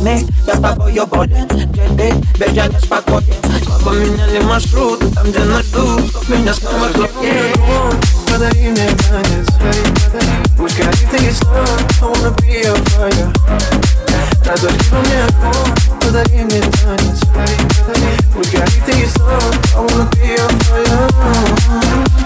не Я с тобою болен, где ты, ведь я не спокоен Слабо меняли маршрут, там где нас ждут Чтоб меня снова ждут Подари мне танец, пусть горит и слава I wanna be your fire Разожги во мне огонь, подари мне танец Пусть горит и слава I wanna be your fire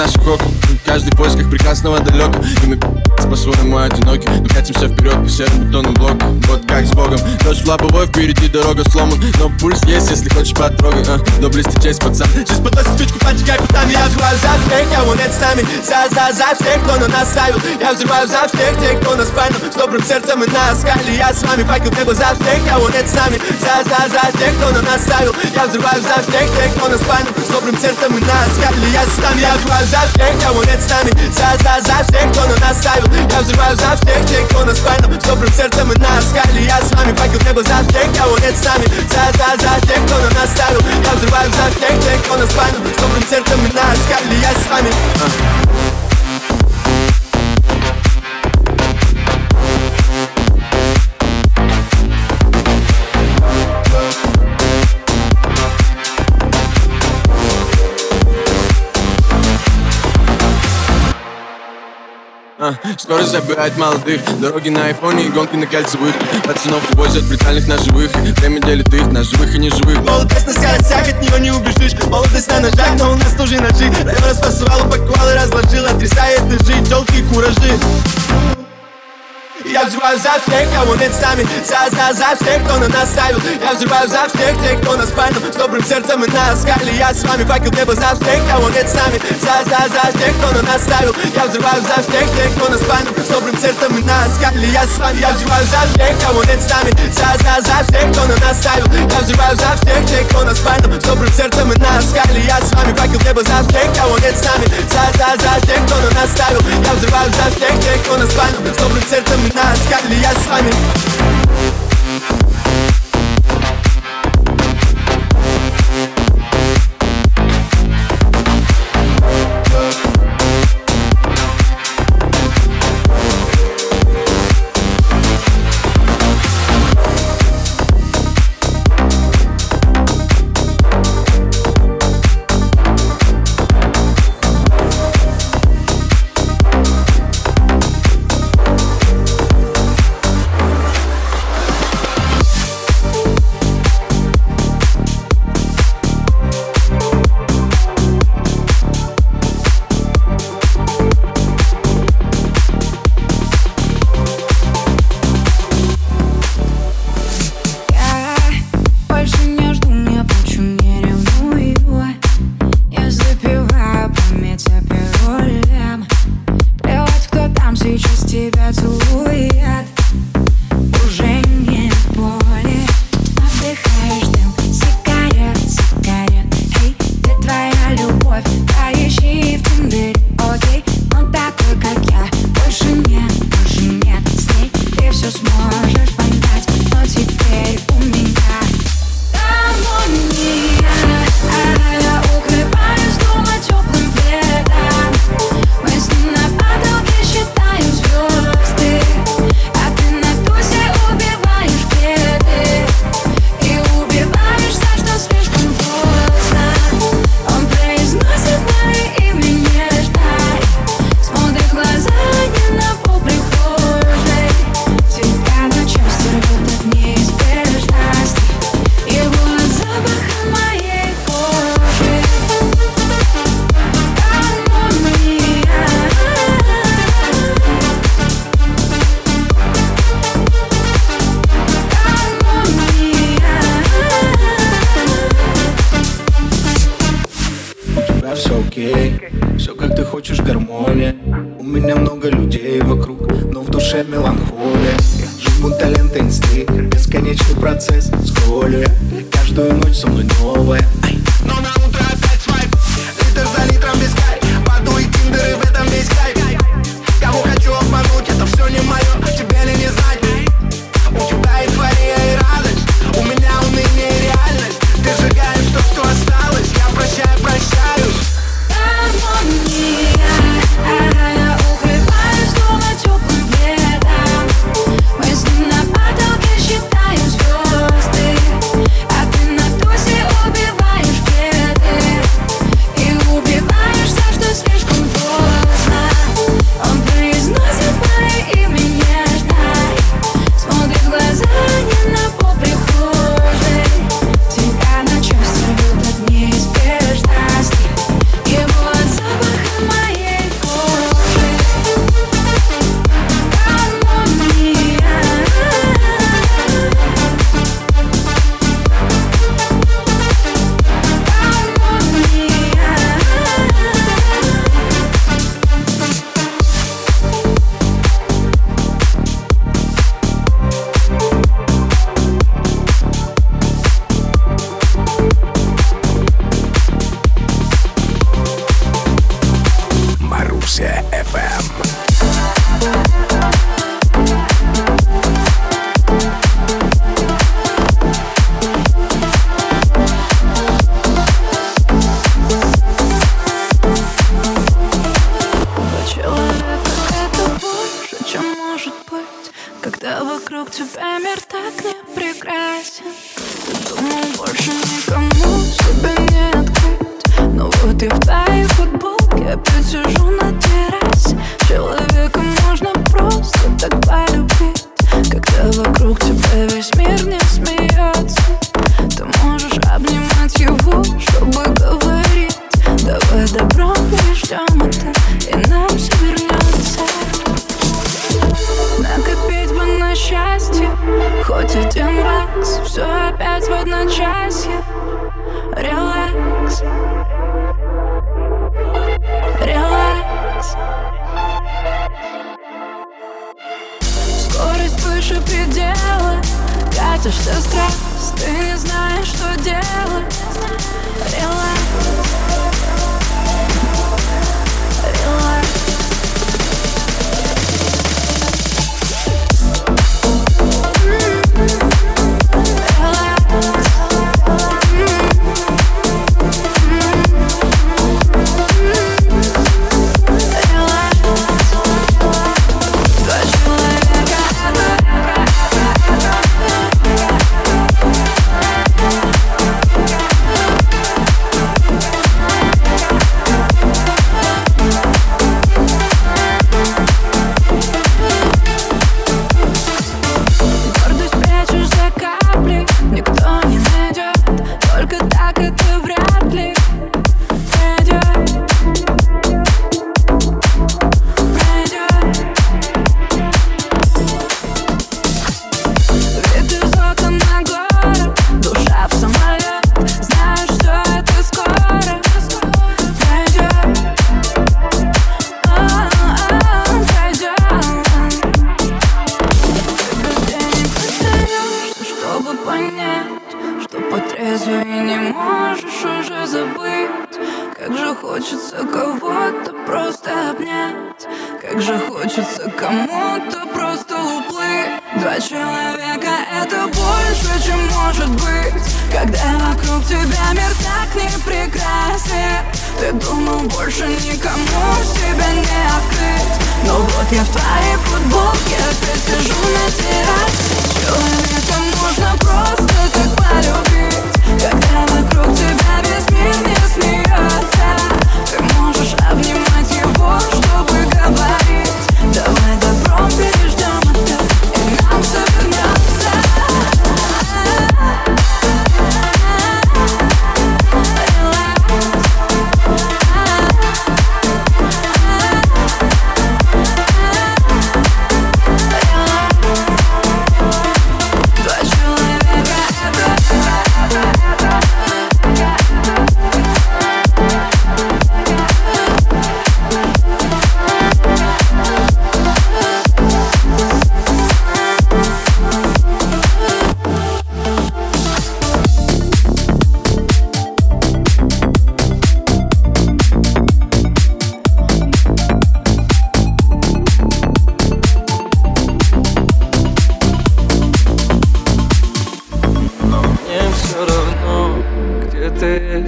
наших окон Каждый в поисках прекрасного далеко И мы по-своему одиноки. Но катимся вперед по серым бетонным блокам. Вот как с Богом. Дождь лобовой, впереди дорога сломан. Но пульс есть, если хочешь потрогай а, Доблести честь, пацан. Сейчас подносит спичку, поджигай путами Я взрываю за всех, кого нет с нами. За, за, за всех, кто на нас ставил Я взрываю за всех тех, кто на спальну С добрым сердцем и на скале Я с вами. Факел небо за всех, кого нет с нами. За, за, за тех, кто на нас ставил Я взрываю за всех тех, кто на спальну С добрым сердцем и на скале Я с нами, я взрываю за всех, кого нет с нами. За, за, за всех, кто на нас ставил Я взрываю за всех тех, кто на спальну С добрым сердцем и на скале Я с вами факел в небо за всех, кого нет с нами За, за, за тех, кто на нас ставил Я взрываю за всех тех, кто на спальну С добрым сердцем и на скале Я с вами А, Скорость забирает молодых. Дороги на айфоне и гонки на кольцевых. Пацанов увозят брутальных на живых. Время делит их на живых и неживых. Молодость на скоростях, от нее не убежишь. Молодость на ножах, но у нас тоже ножи Район распасывал, упаковал и разложил Отрезает ножи, телки и куражи я взрываю за всех, кого нет с нами За, за, за всех, кто на нас ставил. Я взрываю за всех тех, кто на спальну С добрым сердцем и на скале Я с вами. Факел небо за всех, кого нет с нами За, за, за всех, кто на нас ставил. Я взрываю за всех тех, кто на спальну С добрым сердцем и на скале Я с вами, я взрываю за всех, кого нет с нами За, за, за всех, кто на нас ставил. Я взрываю за всех тех, кто на спальну С добрым сердцем и на скале Я с вами. Факел небо за всех, кого нет с нами За, за, за тех, кто на нас ставил. Я взрываю за всех тех, кто на спальну С добрым сердцем и на скале Я с вами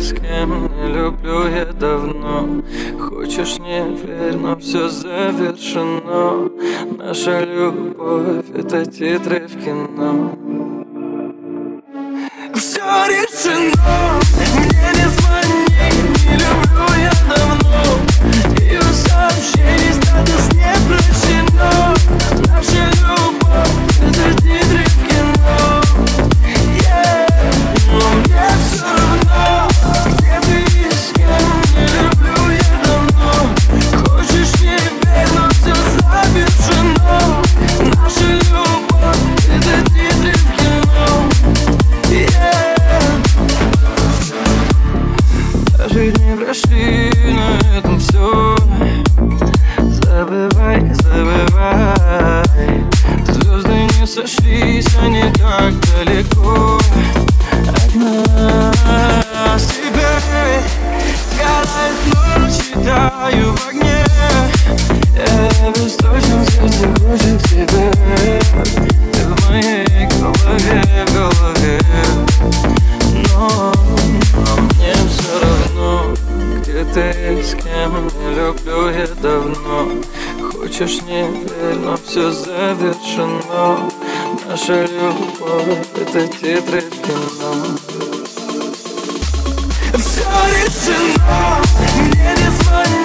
с кем не люблю я давно. Хочешь не верь, но все завершено. Наша любовь это титры в кино. Все решено, мне не звони, не люблю я давно. Ее сообщение сошлись, не так далеко от нас. Теперь сгорает ночь, таю в огне. Э, я без точно сердце хочет тебя. Ты в моей голове, голове. Но, но мне все равно, где ты, с кем не люблю я давно. Хочешь не верь, но все завершено Наша любовь — это титры кино Все решено, мне не звони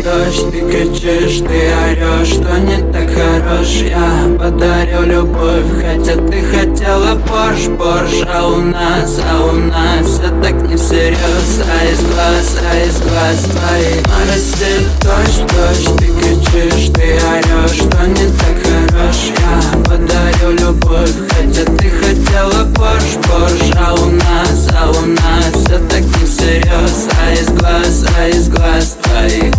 Что ты кричишь, ты орешь, что не так хорош. Я подарю любовь, хотя ты хотела Порш, Порш А у нас, а у нас все так не всерьез А из глаз, а из глаз твоих Моросит дождь, дождь, ты кричишь, ты орешь, что не так хорош Я подарю любовь, хотя ты хотела Порш, Порш А у нас, а у нас все так не всерьез. А из глаз, а из глаз твоих.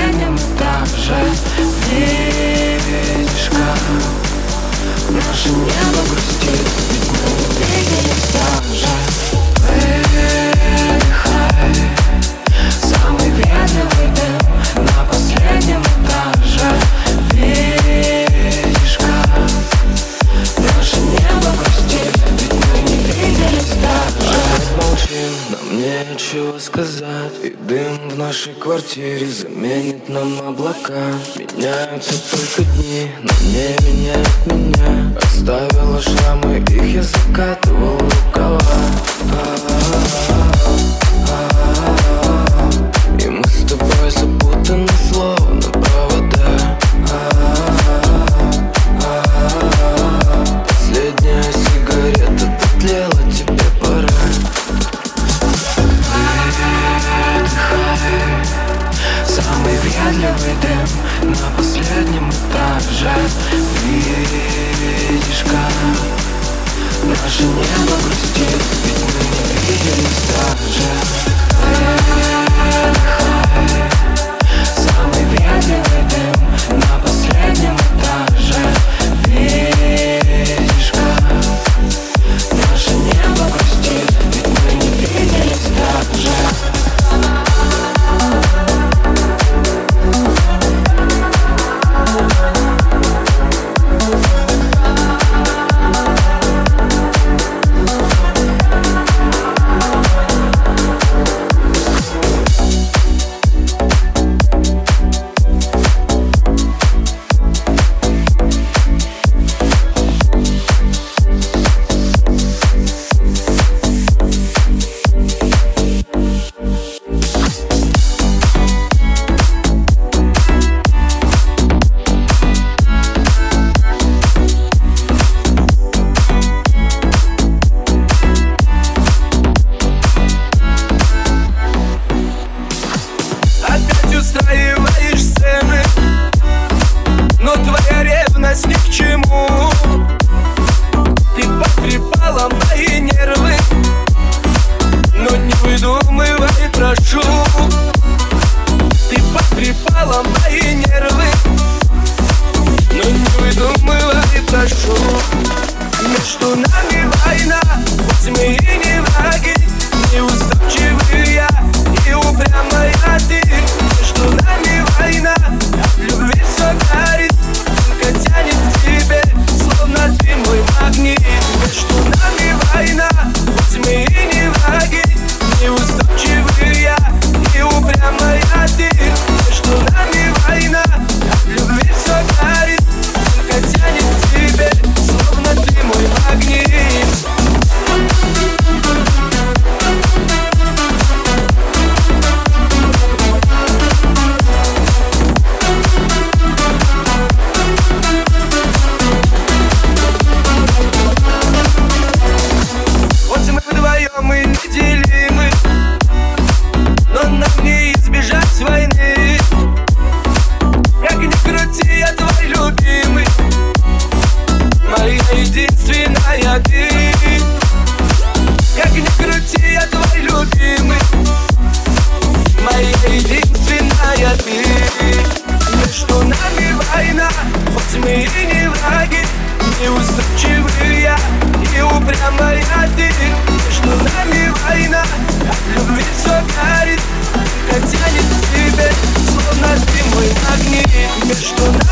едем так же. Видишь, как наше небо грустит Ведь мы увиделись так же. нечего сказать. И дым в нашей квартире заменит нам облака. Меняются только дни, но не меняет меня. Оставила шрамы, их я закатывал рукава. а -а -а. один Между нами война Любви все горит Как тянет тебе Словно ты мой магнит Между нами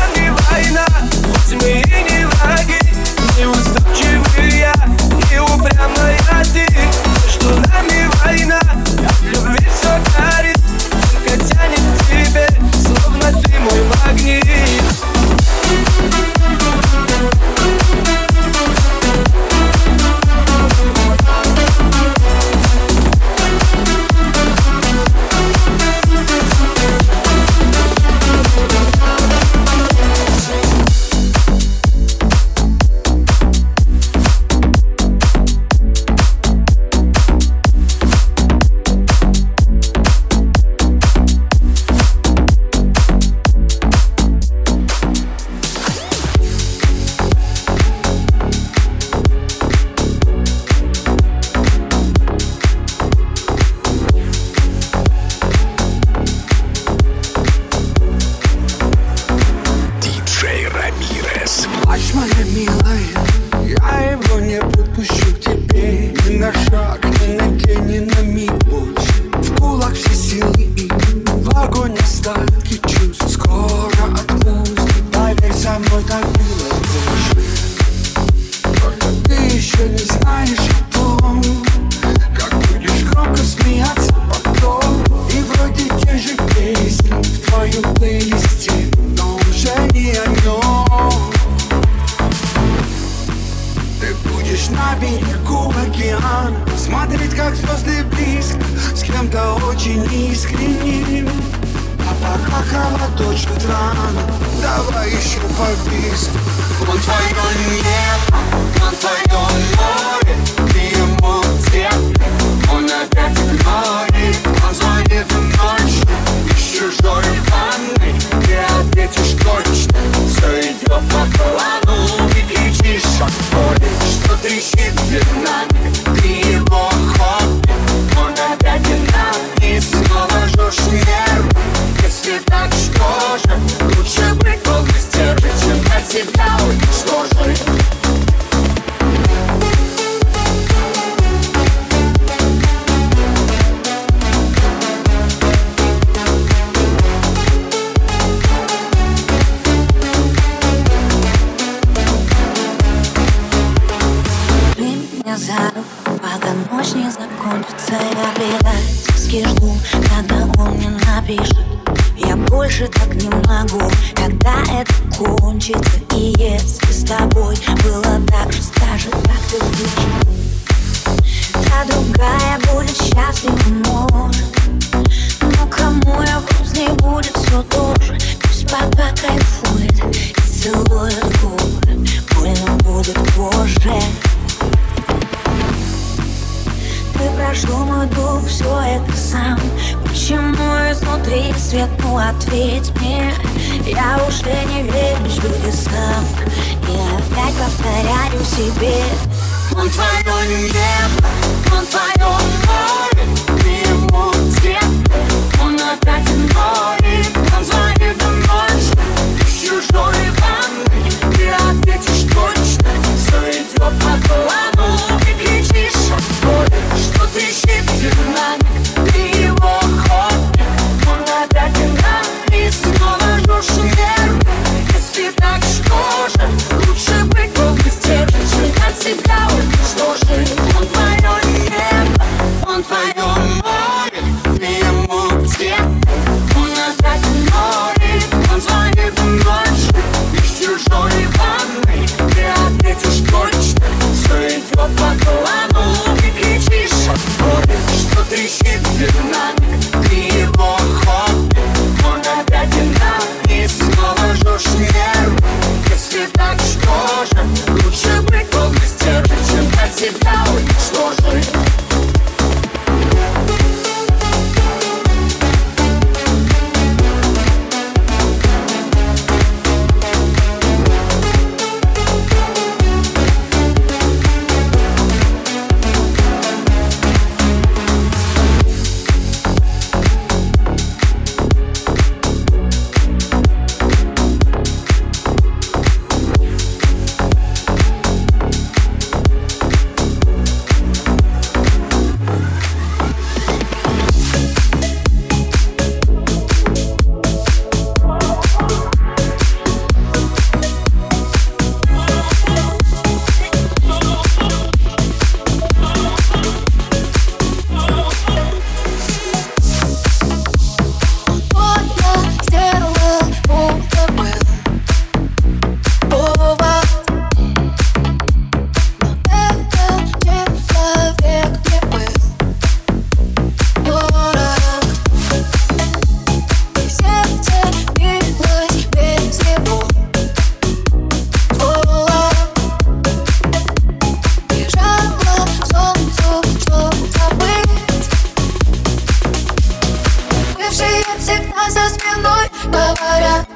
всегда за спиной говорят.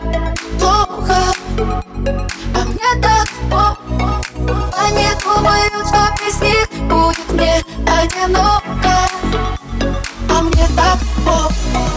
Плохо. А мне так плохо. Они думают, что без них будет мне одиноко. А мне так плохо.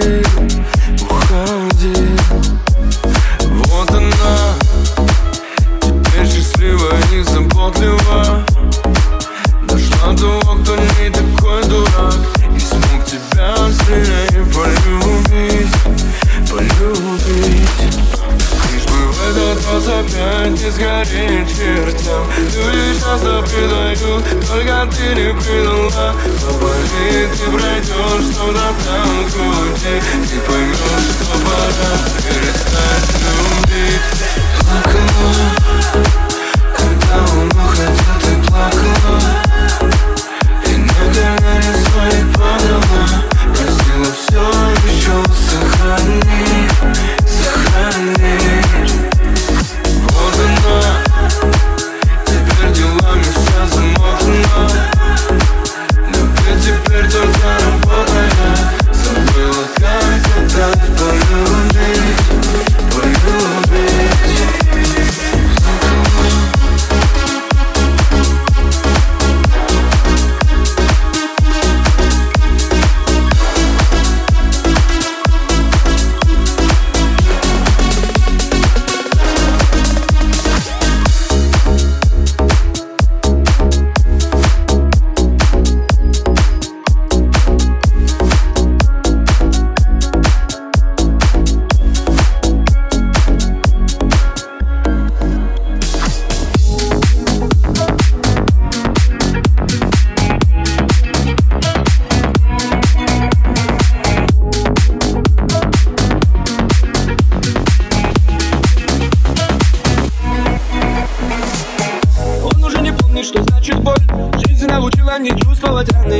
do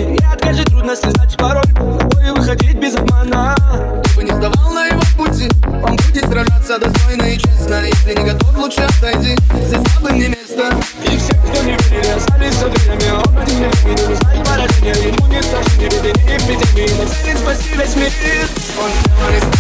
Ей откажет трудно слезать порой Ой, выходить без обмана. Ты бы не сдавал на его пути Он будет сражаться достойно и честно. Если не готов, лучше отойди. Здесь слабым не место. И все, кто не верили, остались сатырами Он один не видел, узнали поражение. Ему не страшно, не видели эпидемии. Нацелен спасти весь мир. Он снова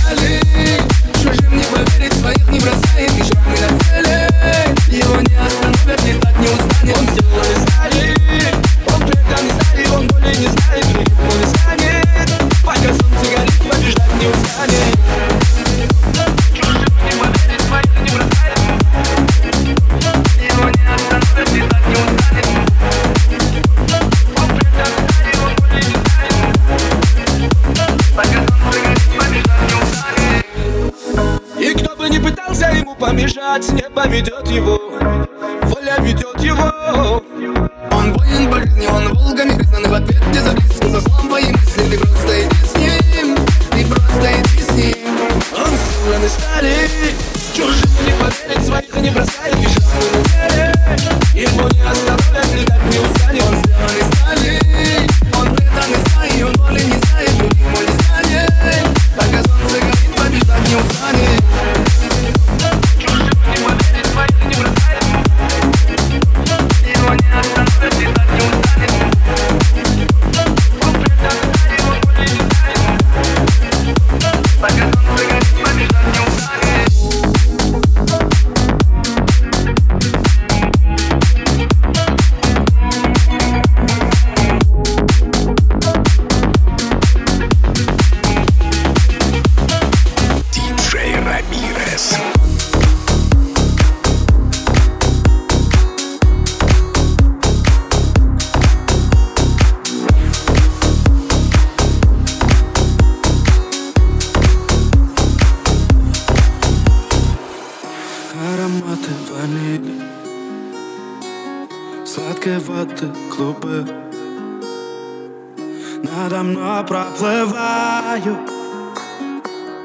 надо мной проплываю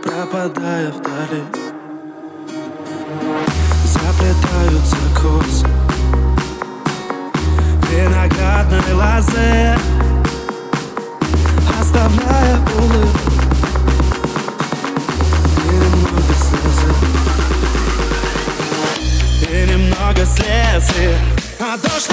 Пропадая вдали. Заплетаются косы Виноградной лозы Оставляя улыбку. И немного слезы И немного слезы А дождь